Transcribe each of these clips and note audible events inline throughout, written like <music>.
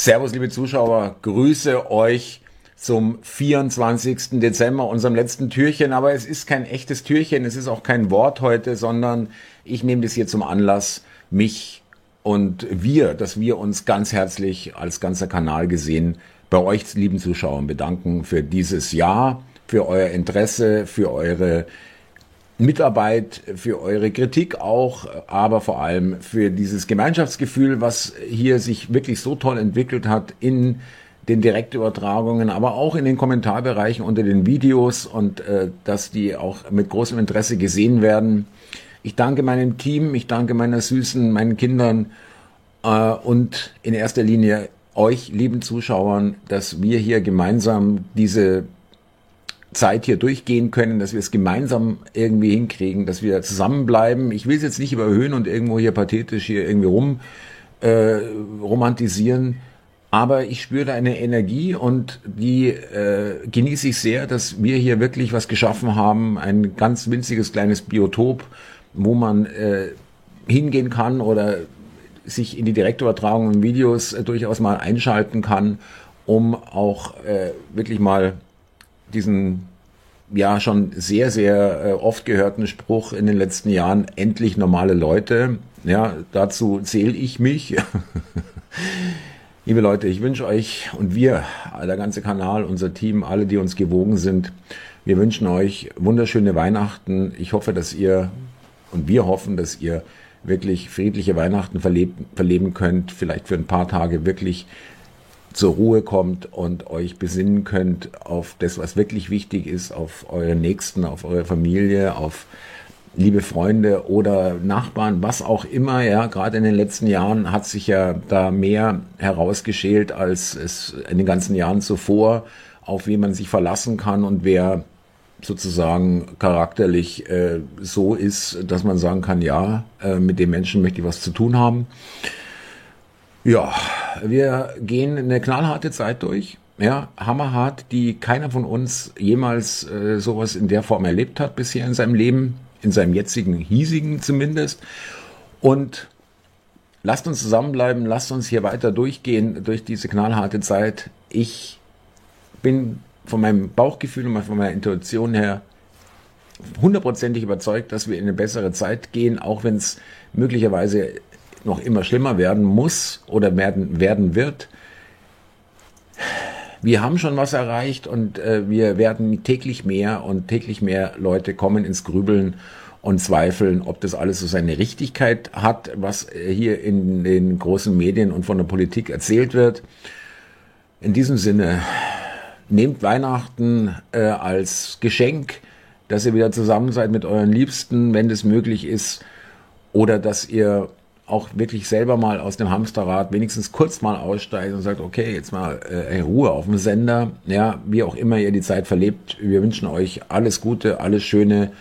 Servus, liebe Zuschauer, grüße euch zum 24. Dezember, unserem letzten Türchen. Aber es ist kein echtes Türchen, es ist auch kein Wort heute, sondern ich nehme das hier zum Anlass, mich und wir, dass wir uns ganz herzlich als ganzer Kanal gesehen bei euch, lieben Zuschauern, bedanken für dieses Jahr, für euer Interesse, für eure Mitarbeit, für eure Kritik auch, aber vor allem für dieses Gemeinschaftsgefühl, was hier sich wirklich so toll entwickelt hat in den Direktübertragungen, aber auch in den Kommentarbereichen unter den Videos und äh, dass die auch mit großem Interesse gesehen werden. Ich danke meinem Team, ich danke meiner Süßen, meinen Kindern äh, und in erster Linie euch, lieben Zuschauern, dass wir hier gemeinsam diese Zeit hier durchgehen können, dass wir es gemeinsam irgendwie hinkriegen, dass wir zusammenbleiben. Ich will es jetzt nicht überhöhen und irgendwo hier pathetisch hier irgendwie rum äh, romantisieren, aber ich spüre da eine Energie und die äh, genieße ich sehr, dass wir hier wirklich was geschaffen haben, ein ganz winziges kleines Biotop, wo man äh, hingehen kann oder sich in die Direktübertragung und Videos äh, durchaus mal einschalten kann, um auch äh, wirklich mal diesen ja schon sehr, sehr äh, oft gehörten Spruch in den letzten Jahren, endlich normale Leute. Ja, dazu zähle ich mich. <laughs> Liebe Leute, ich wünsche euch und wir, der ganze Kanal, unser Team, alle, die uns gewogen sind, wir wünschen euch wunderschöne Weihnachten. Ich hoffe, dass ihr und wir hoffen, dass ihr wirklich friedliche Weihnachten verleben, verleben könnt, vielleicht für ein paar Tage wirklich zur Ruhe kommt und euch besinnen könnt auf das, was wirklich wichtig ist, auf eure Nächsten, auf eure Familie, auf liebe Freunde oder Nachbarn, was auch immer, ja, gerade in den letzten Jahren hat sich ja da mehr herausgeschält als es in den ganzen Jahren zuvor, auf wen man sich verlassen kann und wer sozusagen charakterlich äh, so ist, dass man sagen kann, ja, äh, mit dem Menschen möchte ich was zu tun haben. Ja, wir gehen eine knallharte Zeit durch. Ja, hammerhart, die keiner von uns jemals äh, sowas in der Form erlebt hat bisher in seinem Leben, in seinem jetzigen, hiesigen zumindest. Und lasst uns zusammenbleiben, lasst uns hier weiter durchgehen durch diese knallharte Zeit. Ich bin von meinem Bauchgefühl und von meiner Intuition her hundertprozentig überzeugt, dass wir in eine bessere Zeit gehen, auch wenn es möglicherweise noch immer schlimmer werden muss oder werden, werden wird. Wir haben schon was erreicht und äh, wir werden täglich mehr und täglich mehr Leute kommen ins Grübeln und zweifeln, ob das alles so seine Richtigkeit hat, was äh, hier in den großen Medien und von der Politik erzählt wird. In diesem Sinne, nehmt Weihnachten äh, als Geschenk, dass ihr wieder zusammen seid mit euren Liebsten, wenn das möglich ist, oder dass ihr auch wirklich selber mal aus dem Hamsterrad wenigstens kurz mal aussteigt und sagt, okay, jetzt mal äh, Ruhe auf dem Sender, ja, wie auch immer ihr die Zeit verlebt. Wir wünschen euch alles Gute, alles Schöne.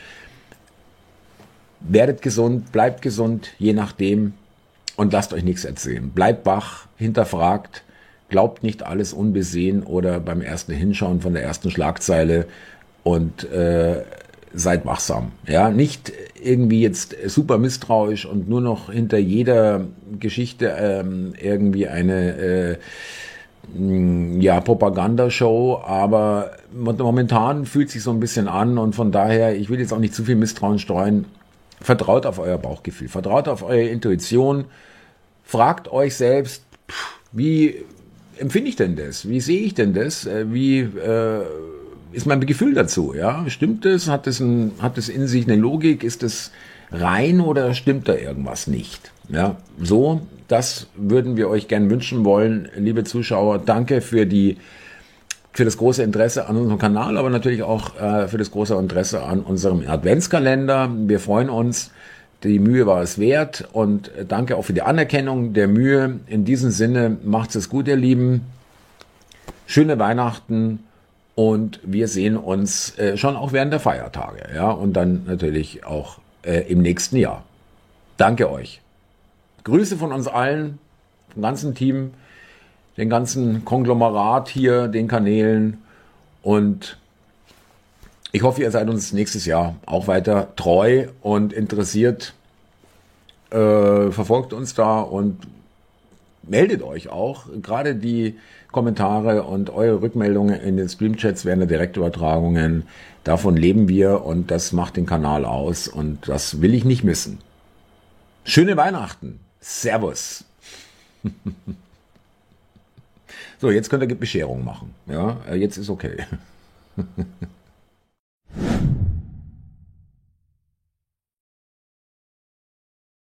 Werdet gesund, bleibt gesund, je nachdem und lasst euch nichts erzählen. Bleibt wach, hinterfragt, glaubt nicht alles unbesehen oder beim ersten Hinschauen von der ersten Schlagzeile und äh, seid wachsam. Ja, nicht irgendwie jetzt super misstrauisch und nur noch hinter jeder Geschichte ähm, irgendwie eine äh, ja, Propagandashow, aber momentan fühlt sich so ein bisschen an und von daher, ich will jetzt auch nicht zu viel Misstrauen streuen. Vertraut auf euer Bauchgefühl, vertraut auf eure Intuition, fragt euch selbst, wie empfinde ich denn das? Wie sehe ich denn das? Äh, wie äh, ist mein Gefühl dazu? Ja, stimmt es? Hat es ein, hat es in sich eine Logik? Ist es rein oder stimmt da irgendwas nicht? Ja, so, das würden wir euch gern wünschen wollen, liebe Zuschauer. Danke für die für das große Interesse an unserem Kanal, aber natürlich auch äh, für das große Interesse an unserem Adventskalender. Wir freuen uns. Die Mühe war es wert und danke auch für die Anerkennung der Mühe. In diesem Sinne macht es gut, ihr Lieben. Schöne Weihnachten und wir sehen uns äh, schon auch während der Feiertage, ja, und dann natürlich auch äh, im nächsten Jahr. Danke euch. Grüße von uns allen, vom ganzen Team, den ganzen Konglomerat hier, den Kanälen und ich hoffe, ihr seid uns nächstes Jahr auch weiter treu und interessiert, äh, verfolgt uns da und meldet euch auch. Gerade die Kommentare und eure Rückmeldungen in den Streamchats während der Direktübertragungen, davon leben wir und das macht den Kanal aus und das will ich nicht missen. Schöne Weihnachten. Servus. <laughs> so, jetzt könnt ihr Bescherung machen. Ja, jetzt ist okay. <laughs>